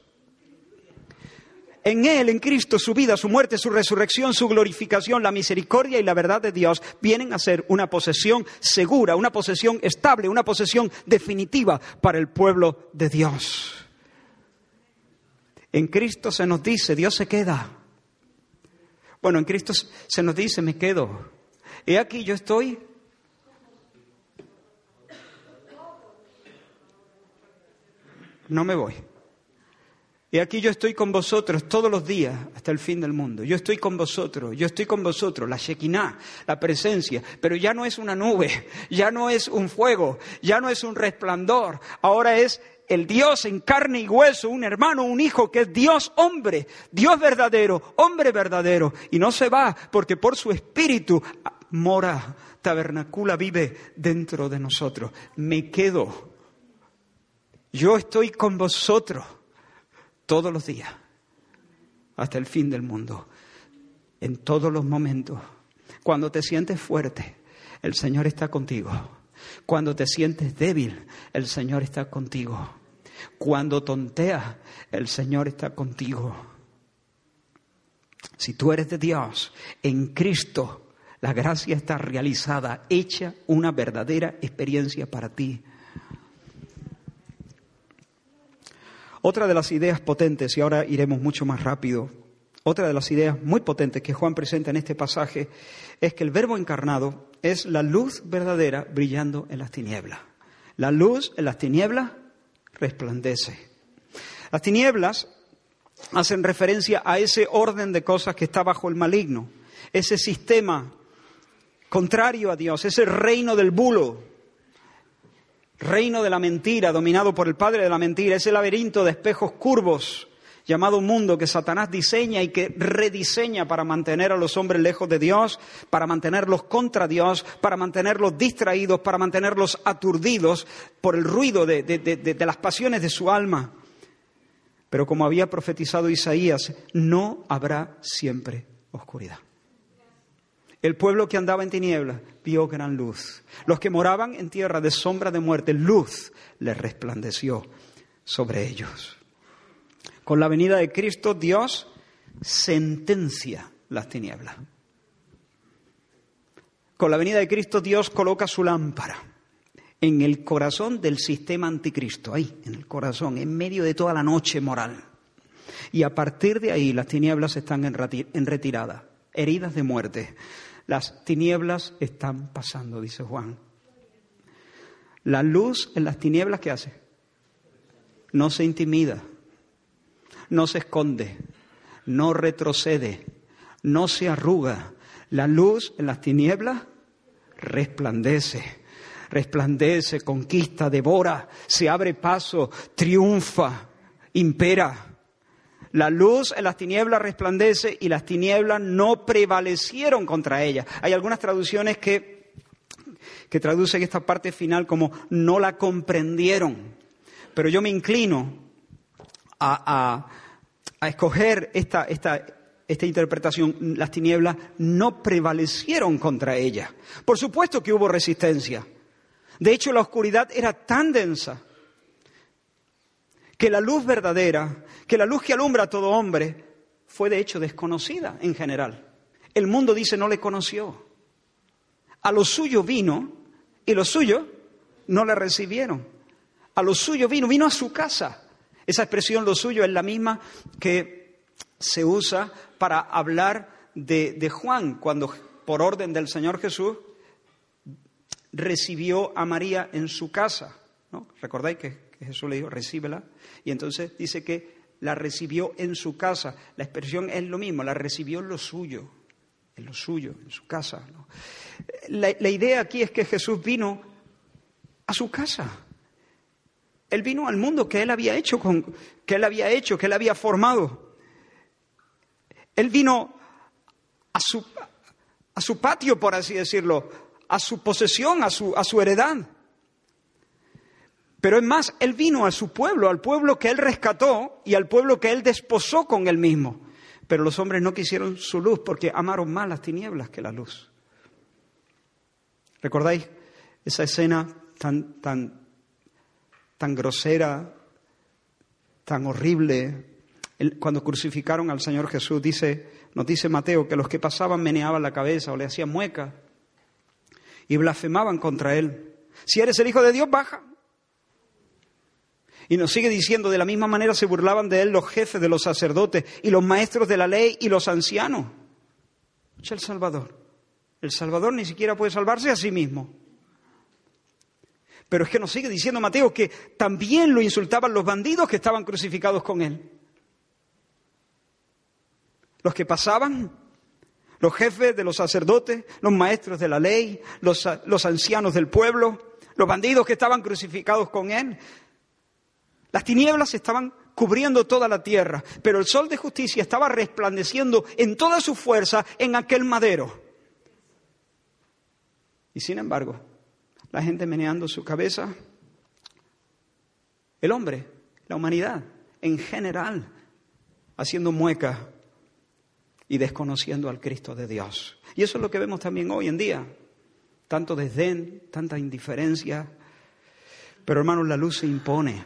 En Él, en Cristo, su vida, su muerte, su resurrección, su glorificación, la misericordia y la verdad de Dios vienen a ser una posesión segura, una posesión estable, una posesión definitiva para el pueblo de Dios. En Cristo se nos dice, Dios se queda. Bueno, en Cristo se nos dice, me quedo. He aquí yo estoy. No me voy. Y aquí yo estoy con vosotros todos los días hasta el fin del mundo. Yo estoy con vosotros, yo estoy con vosotros, la Shekinah, la presencia. Pero ya no es una nube, ya no es un fuego, ya no es un resplandor. Ahora es el Dios en carne y hueso, un hermano, un hijo, que es Dios hombre, Dios verdadero, hombre verdadero. Y no se va porque por su espíritu mora, tabernacula, vive dentro de nosotros. Me quedo. Yo estoy con vosotros todos los días, hasta el fin del mundo. en todos los momentos. Cuando te sientes fuerte, el Señor está contigo. Cuando te sientes débil, el Señor está contigo. Cuando tonteas, el Señor está contigo. Si tú eres de Dios, en Cristo, la gracia está realizada, hecha una verdadera experiencia para ti. Otra de las ideas potentes, y ahora iremos mucho más rápido, otra de las ideas muy potentes que Juan presenta en este pasaje es que el Verbo encarnado es la luz verdadera brillando en las tinieblas. La luz en las tinieblas resplandece. Las tinieblas hacen referencia a ese orden de cosas que está bajo el maligno, ese sistema contrario a Dios, ese reino del bulo, reino de la mentira, dominado por el padre de la mentira, ese laberinto de espejos curvos llamado mundo que Satanás diseña y que rediseña para mantener a los hombres lejos de Dios, para mantenerlos contra Dios, para mantenerlos distraídos, para mantenerlos aturdidos por el ruido de, de las pasiones de su alma. Pero como había profetizado Isaías, no habrá siempre oscuridad. El pueblo que andaba en tinieblas vio gran luz. Los que moraban en tierra de sombra de muerte, luz les resplandeció sobre ellos. Con la venida de Cristo, Dios sentencia las tinieblas. Con la venida de Cristo, Dios coloca su lámpara en el corazón del sistema anticristo, ahí, en el corazón, en medio de toda la noche moral. Y a partir de ahí las tinieblas están en retirada, heridas de muerte. Las tinieblas están pasando, dice Juan. La luz en las tinieblas, ¿qué hace? No se intimida, no se esconde, no retrocede, no se arruga. La luz en las tinieblas resplandece resplandece, conquista, devora, se abre paso, triunfa, impera. La luz en las tinieblas resplandece y las tinieblas no prevalecieron contra ella. Hay algunas traducciones que, que traducen esta parte final como no la comprendieron. Pero yo me inclino a, escoger esta, esta, esta interpretación. Las tinieblas no prevalecieron contra ella. Por supuesto que hubo resistencia. De hecho, la oscuridad era tan densa que la luz verdadera, que la luz que alumbra a todo hombre, fue de hecho desconocida en general. El mundo dice no le conoció. A lo suyo vino y lo suyo no le recibieron. A lo suyo vino, vino a su casa. Esa expresión lo suyo es la misma que se usa para hablar de, Juan cuando por orden del Señor Jesús recibió a María en su casa. ¿no? ¿Recordáis que, Jesús le dijo, recíbela? Y entonces dice que la recibió en su casa. La expresión es lo mismo, la recibió en lo suyo, en lo suyo, en su casa. La idea aquí es que Jesús vino a su casa. Él vino al mundo que él había hecho, con, que él había hecho, que él había formado. Él vino a su, a su patio, por así decirlo, a su posesión, a su, a su heredad. Pero es más, Él vino a su pueblo, al pueblo que Él rescató y al pueblo que Él desposó con Él mismo. Pero los hombres no quisieron su luz porque amaron más las tinieblas que la luz. ¿Recordáis esa escena tan, tan, tan grosera, tan horrible? Cuando crucificaron al Señor Jesús, dice, nos dice Mateo que los que pasaban meneaban la cabeza o le hacían muecas y blasfemaban contra él. Si eres el Hijo de Dios, baja. Y nos sigue diciendo, de la misma manera se burlaban de él los jefes de los sacerdotes y los maestros de la ley y los ancianos. Es el Salvador. El Salvador ni siquiera puede salvarse a sí mismo. Pero es que nos sigue diciendo Mateo que también lo insultaban los bandidos que estaban crucificados con él. Los que pasaban los jefes de los sacerdotes, los maestros de la ley, los, ancianos del pueblo, los bandidos que estaban crucificados con él. Las tinieblas estaban cubriendo toda la tierra, pero el sol de justicia estaba resplandeciendo en toda su fuerza en aquel madero. Y sin embargo, la gente meneando su cabeza, el hombre, la humanidad en general, haciendo mueca y desconociendo al Cristo de Dios. Y eso es lo que vemos también hoy en día. Tanto desdén, tanta indiferencia. Pero hermanos, la luz se impone.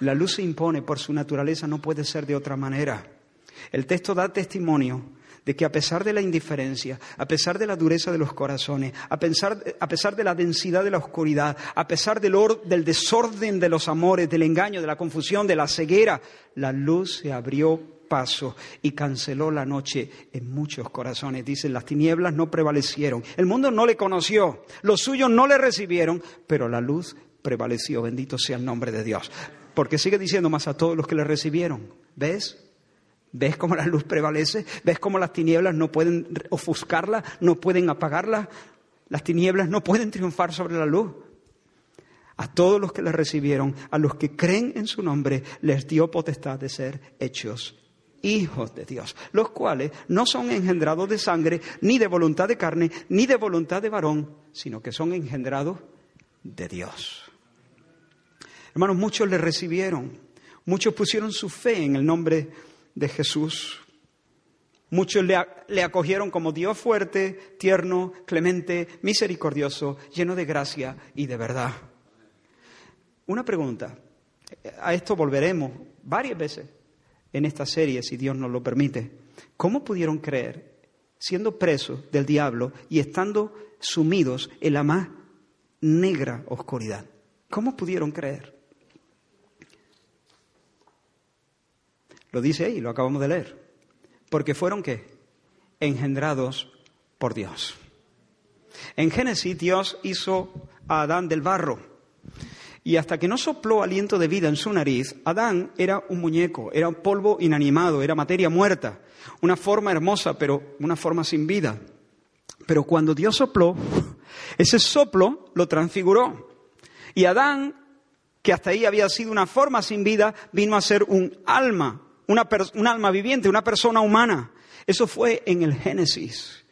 La luz se impone por su naturaleza, no puede ser de otra manera. El texto da testimonio de que a pesar de la indiferencia, a pesar de la dureza de los corazones, a pesar, a pesar de la densidad de la oscuridad, a pesar del, del desorden de los amores, del engaño, de la confusión, de la ceguera, la luz se abrió paso y canceló la noche en muchos corazones. Dicen, las tinieblas no prevalecieron. El mundo no le conoció, los suyos no le recibieron, pero la luz prevaleció. Bendito sea el nombre de Dios. Porque sigue diciendo más a todos los que le recibieron. ¿Ves? ¿Ves cómo la luz prevalece? ¿Ves cómo las tinieblas no pueden ofuscarla, no pueden apagarla? Las tinieblas no pueden triunfar sobre la luz. A todos los que le recibieron, a los que creen en su nombre, les dio potestad de ser hechos hijos de Dios, los cuales no son engendrados de sangre, ni de voluntad de carne, ni de voluntad de varón, sino que son engendrados de Dios. Hermanos, muchos le recibieron, muchos pusieron su fe en el nombre de Jesús. Muchos le, acogieron como Dios fuerte, tierno, clemente, misericordioso, lleno de gracia y de verdad. Una pregunta, a esto volveremos varias veces en esta serie, si Dios nos lo permite. ¿Cómo pudieron creer, siendo presos del diablo y estando sumidos en la más negra oscuridad? ¿Cómo pudieron creer? Lo dice ahí, lo acabamos de leer. Porque fueron qué? Engendrados por Dios. En Génesis Dios hizo a Adán del barro. Y hasta que no sopló aliento de vida en su nariz, Adán era un muñeco, era un polvo inanimado, era materia muerta, una forma hermosa, pero una forma sin vida. Pero cuando Dios sopló, ese soplo lo transfiguró. Y Adán, que hasta ahí había sido una forma sin vida, vino a ser un alma un alma viviente, una persona humana. Eso fue en el Génesis.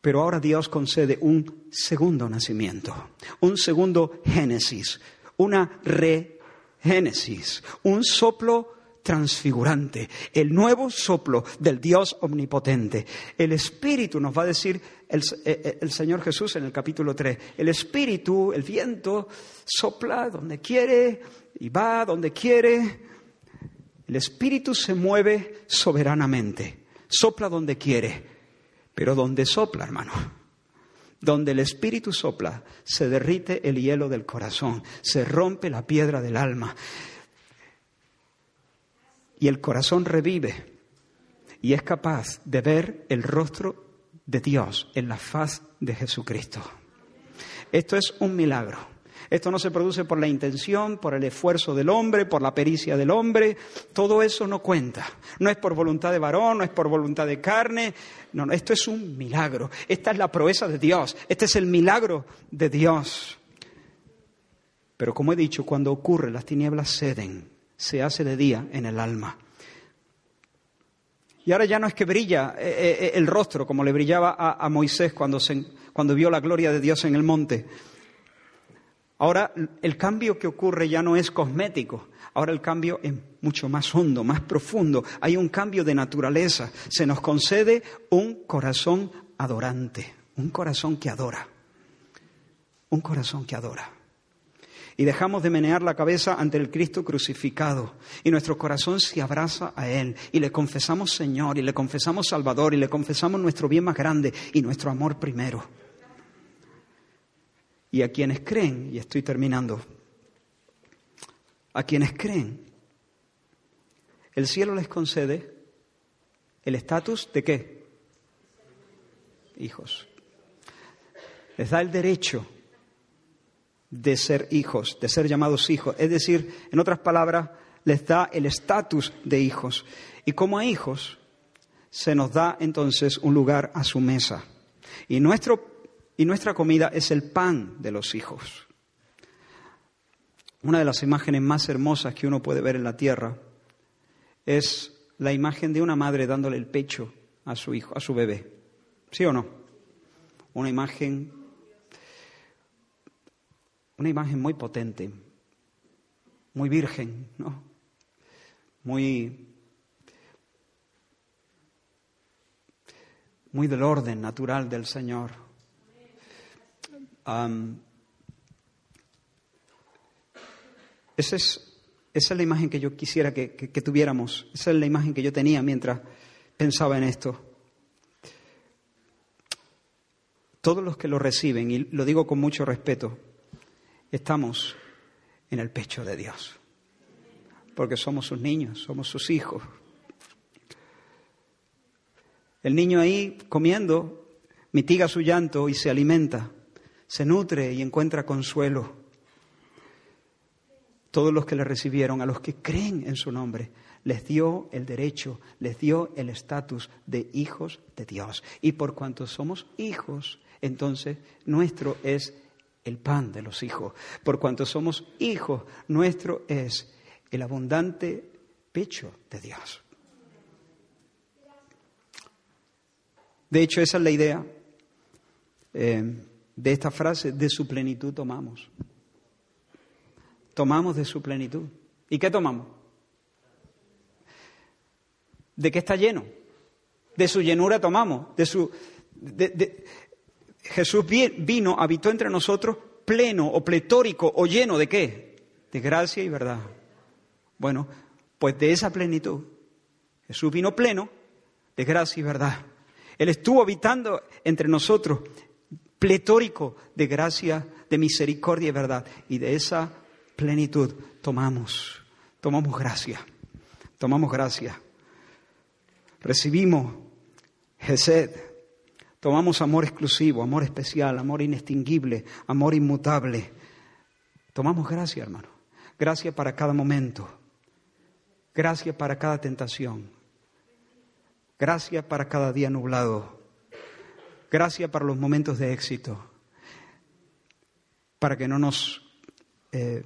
Pero ahora Dios concede un segundo nacimiento, un segundo Génesis, una regénesis, un soplo transfigurante, el nuevo soplo del Dios omnipotente. El Espíritu, nos va a decir el, eh, eh, el, Señor Jesús en el capítulo 3, el Espíritu, el viento, sopla donde quiere y va donde quiere. El Espíritu se mueve soberanamente, sopla donde quiere, pero donde sopla, hermano, donde el Espíritu sopla, se derrite el hielo del corazón, se rompe la piedra del alma y el corazón revive y es capaz de ver el rostro de Dios en la faz de Jesucristo. Esto es un milagro. Esto no se produce por la intención, por el esfuerzo del hombre, por la pericia del hombre. Todo eso no cuenta. No es por voluntad de varón, no es por voluntad de carne. No, no, esto es un milagro. Esta es la proeza de Dios. Este es el milagro de Dios. Pero como he dicho, cuando ocurre, las tinieblas ceden. Se hace de día en el alma. Y ahora ya no es que brilla eh, eh, eh, el rostro como le brillaba a, Moisés cuando, cuando vio la gloria de Dios en el monte. Ahora el cambio que ocurre ya no es cosmético, ahora el cambio es mucho más hondo, más profundo. Hay un cambio de naturaleza. Se nos concede un corazón adorante, un corazón que adora, un corazón que adora. Y dejamos de menear la cabeza ante el Cristo crucificado. Y nuestro corazón se abraza a Él. Y le confesamos Señor, y le confesamos Salvador, y le confesamos nuestro bien más grande y nuestro amor primero. Y a quienes creen, y estoy terminando, a quienes creen, el cielo les concede el estatus de qué? Hijos. Les da el derecho de ser hijos, de ser llamados hijos. Es decir, en otras palabras, les da el estatus de hijos. Y como a hijos, se nos da entonces un lugar a su mesa. Y nuestro y nuestra comida es el pan de los hijos. Una de las imágenes más hermosas que uno puede ver en la tierra es la imagen de una madre dándole el pecho a su hijo, a su bebé. ¿Sí o no? Una imagen una imagen muy potente, muy virgen, ¿no? Muy muy del orden natural del Señor. Esa, es, esa es la imagen que yo quisiera que, que tuviéramos, esa es la imagen que yo tenía mientras pensaba en esto. Todos los que lo reciben, y lo digo con mucho respeto, estamos en el pecho de Dios, porque somos sus niños, somos sus hijos. El niño ahí comiendo mitiga su llanto y se alimenta, se nutre y encuentra consuelo. Todos los que le recibieron, a los que creen en su nombre, les dio el derecho, les dio el estatus de hijos de Dios. Y por cuanto somos hijos, entonces nuestro es el pan de los hijos. Por cuanto somos hijos, nuestro es el abundante pecho de Dios. De hecho, esa es la idea eh, de esta frase, de su plenitud tomamos. Tomamos de su plenitud. ¿Y qué tomamos? ¿De qué está lleno? De su llenura tomamos, de su... Jesús vino, habitó entre nosotros pleno o pletórico o lleno de qué? De gracia y verdad. Bueno, pues de esa plenitud. Jesús vino pleno de gracia y verdad. Él estuvo habitando entre nosotros pletórico de gracia, de misericordia y verdad. Y de esa plenitud tomamos, tomamos gracia, tomamos gracia. Recibimos Gesed, tomamos amor exclusivo, amor especial, amor inextinguible, amor inmutable. Tomamos gracia, hermano. Gracia para cada momento. Gracia para cada tentación. Gracia para cada día nublado. Gracia para los momentos de éxito. Para que no nos, eh,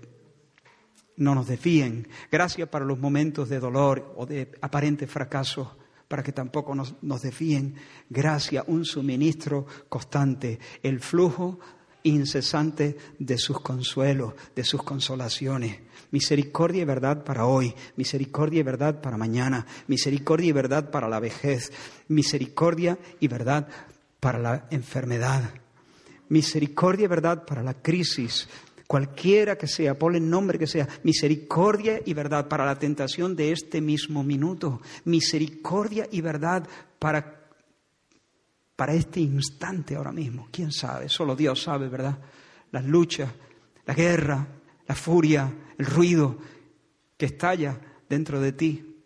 no nos desvíen. Gracia para los momentos de dolor o de aparente fracaso para que tampoco nos, nos desvíen. Gracia, un suministro constante, el flujo incesante de sus consuelos, de sus consolaciones. Misericordia y verdad para hoy, misericordia y verdad para mañana, misericordia y verdad para la vejez, misericordia y verdad para la enfermedad, misericordia y verdad para la crisis, cualquiera que sea, ponle el nombre que sea, misericordia y verdad para la tentación de este mismo minuto, misericordia y verdad para para este instante ahora mismo. ¿Quién sabe? Solo Dios sabe, ¿verdad? Las luchas, la guerra, la furia, el ruido que estalla dentro de ti.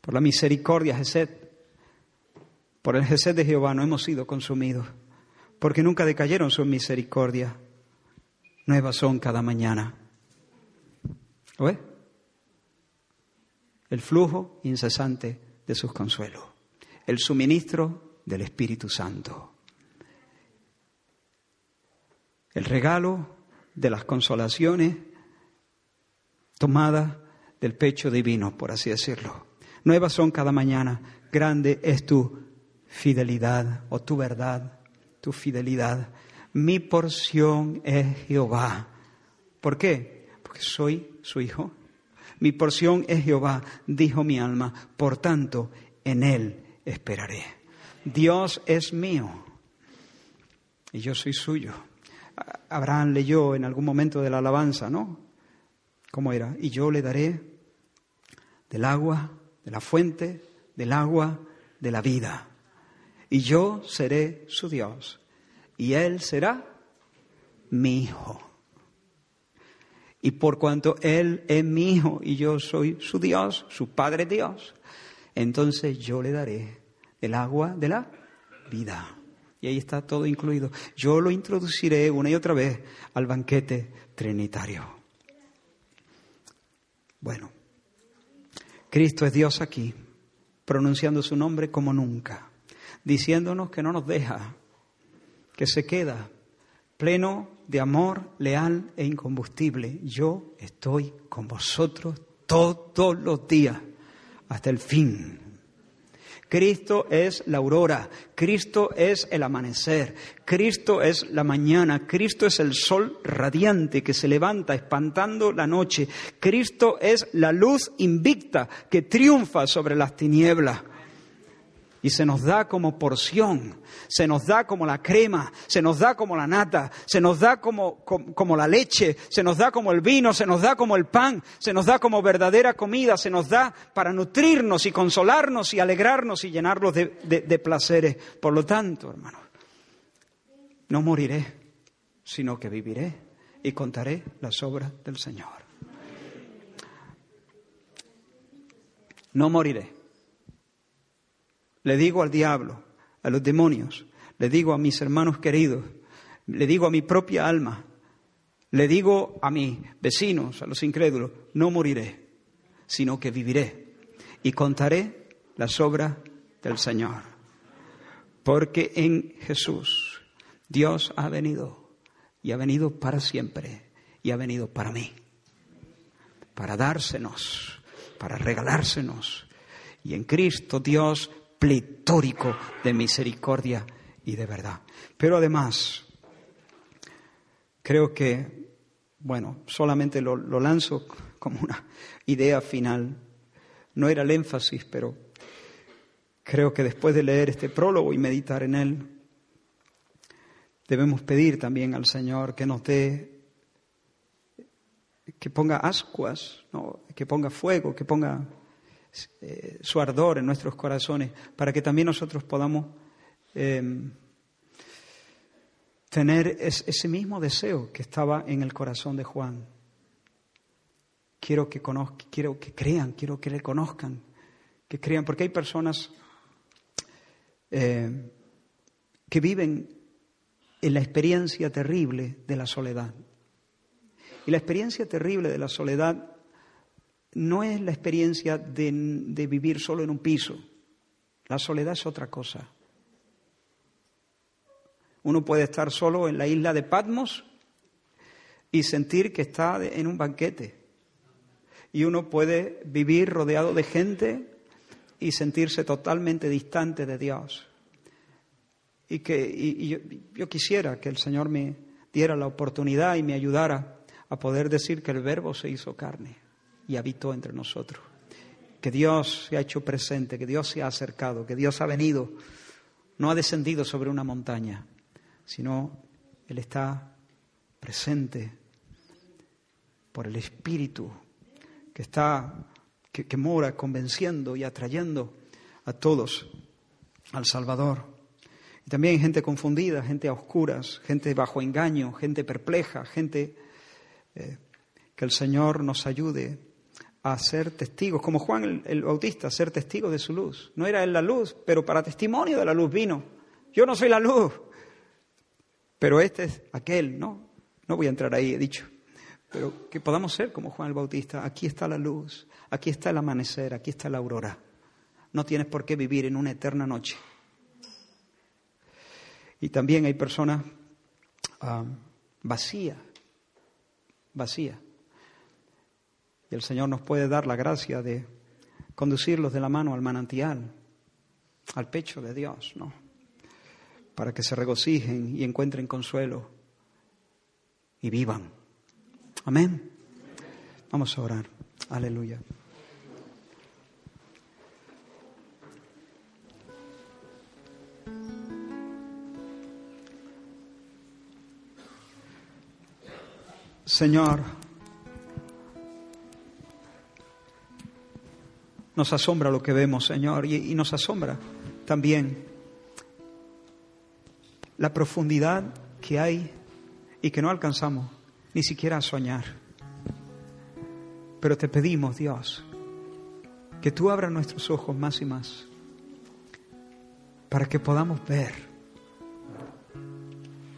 Por la misericordia, Jesed, por el Jesed de Jehová no hemos sido consumidos, porque nunca decayeron su misericordia. Nuevas son cada mañana. ¿Lo El flujo incesante de sus consuelos el suministro del Espíritu Santo. El regalo de las consolaciones tomadas del pecho divino, por así decirlo. Nuevas son cada mañana. Grande es tu fidelidad o tu verdad, tu fidelidad. Mi porción es Jehová. ¿Por qué? Porque soy su hijo. Mi porción es Jehová, dijo mi alma. Por tanto, en él esperaré. Dios es mío y yo soy suyo. Abraham leyó en algún momento de la alabanza, ¿no? ¿Cómo era? Y yo le daré del agua, de la fuente, del agua, de la vida. Y yo seré su Dios. Y él será mi hijo. Y por cuanto él es mi hijo y yo soy su Dios, su Padre Dios, entonces yo le daré el agua de la vida. Y ahí está todo incluido. Yo lo introduciré una y otra vez al banquete trinitario. Bueno, Cristo es Dios aquí, pronunciando su nombre como nunca, diciéndonos que no nos deja, que se queda pleno de amor leal e incombustible. Yo estoy con vosotros todos los días hasta el fin. Cristo es la aurora, Cristo es el amanecer, Cristo es la mañana, Cristo es el sol radiante que se levanta espantando la noche, Cristo es la luz invicta que triunfa sobre las tinieblas. Y se nos da como porción, se nos da como la crema, se nos da como la nata, se nos da como, como, la leche, se nos da como el vino, se nos da como el pan, se nos da como verdadera comida, se nos da para nutrirnos y consolarnos y alegrarnos y llenarnos de, de placeres. Por lo tanto, hermanos, no moriré, sino que viviré y contaré las obras del Señor. No moriré le digo al diablo, a los demonios, le digo a mis hermanos queridos, le digo a mi propia alma, le digo a mis vecinos, a los incrédulos, no moriré, sino que viviré y contaré las obras del Señor. Porque en Jesús Dios ha venido y ha venido para siempre y ha venido para mí, para dársenos, para regalársenos. Y en Cristo Dios pletórico de misericordia y de verdad. Pero además, creo que, bueno, solamente lo, lanzo como una idea final. No era el énfasis, pero creo que después de leer este prólogo y meditar en él, debemos pedir también al Señor que nos dé, que ponga ascuas, que ponga fuego, que ponga eh, su ardor en nuestros corazones, para que también nosotros podamos em, tener ese mismo deseo que estaba en el corazón de Juan. Quiero que quiero que crean, quiero que le conozcan, que crean, porque hay personas eh, que viven en la experiencia terrible de la soledad. Y la experiencia terrible de la soledad no es la experiencia de, vivir solo en un piso. La soledad es otra cosa. Uno puede estar solo en la isla de Patmos y sentir que está en un banquete. Y uno puede vivir rodeado de gente y sentirse totalmente distante de Dios. Y que yo, yo, quisiera que el Señor me diera la oportunidad y me ayudara a poder decir que el Verbo se hizo carne y habitó entre nosotros. Que Dios se ha hecho presente, que Dios se ha acercado, que Dios ha venido, no ha descendido sobre una montaña, sino Él está presente por el Espíritu que está, que, mora convenciendo y atrayendo a todos al Salvador. Y también gente confundida, gente a oscuras, gente bajo engaño, gente perpleja, gente eh, que el Señor nos ayude a ser testigos, como Juan el, Bautista, ser testigos de su luz. No era él la luz, pero para testimonio de la luz vino. Yo no soy la luz, pero este es aquel, ¿no? No voy a entrar ahí, he dicho. Pero que podamos ser como Juan el Bautista. Aquí está la luz, aquí está el amanecer, aquí está la aurora. No tienes por qué vivir en una eterna noche. Y también hay personas ah, vacías, vacías y el Señor nos puede dar la gracia de conducirlos de la mano al manantial, al pecho de Dios, ¿no? Para que se regocijen y encuentren consuelo y vivan. Amén. Vamos a orar. Aleluya. Señor, Nos asombra lo que vemos, Señor, y, nos asombra también la profundidad que hay y que no alcanzamos ni siquiera a soñar. Pero te pedimos, Dios, que tú abras nuestros ojos más y más para que podamos ver,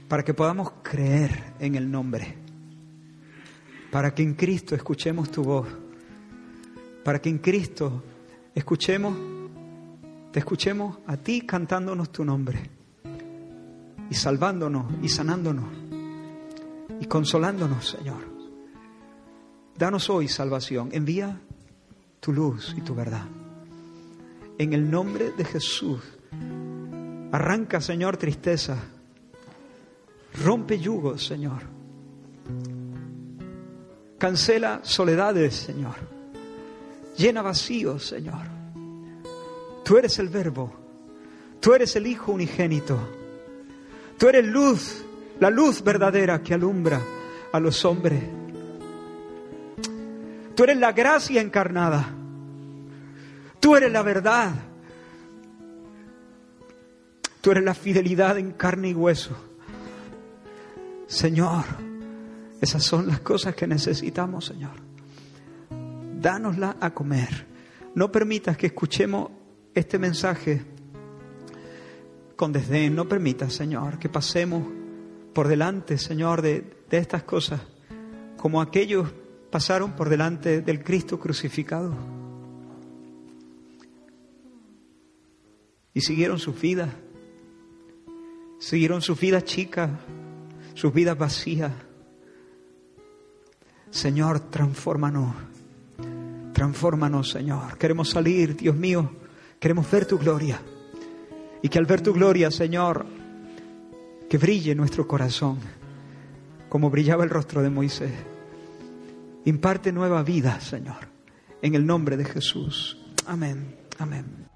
para que podamos creer en el nombre, para que en Cristo escuchemos tu voz para que en Cristo escuchemos, te escuchemos a ti cantándonos tu nombre y salvándonos y sanándonos y consolándonos, Señor. Danos hoy salvación, envía tu luz y tu verdad. En el nombre de Jesús, arranca, Señor, tristeza, rompe yugos, Señor. Cancela soledades, Señor. Llena vacíos, Señor. Tú eres el verbo. Tú eres el Hijo unigénito. Tú eres luz, la luz verdadera que alumbra a los hombres. Tú eres la gracia encarnada. Tú eres la verdad. Tú eres la fidelidad en carne y hueso. Señor, esas son las cosas que necesitamos, Señor. Dánosla a comer. No permitas que escuchemos este mensaje con desdén. No permitas, Señor, que pasemos por delante, Señor, de, de estas cosas como aquellos pasaron por delante del Cristo crucificado. Y siguieron sus vidas. Siguieron sus vidas chicas, sus vidas vacías. Señor, transfórmanos. Transfórmanos, Señor. Queremos salir, Dios mío. Queremos ver tu gloria. Y que al ver tu gloria, Señor, que brille nuestro corazón, como brillaba el rostro de Moisés. Imparte nueva vida, Señor, en el nombre de Jesús. Amén. Amén.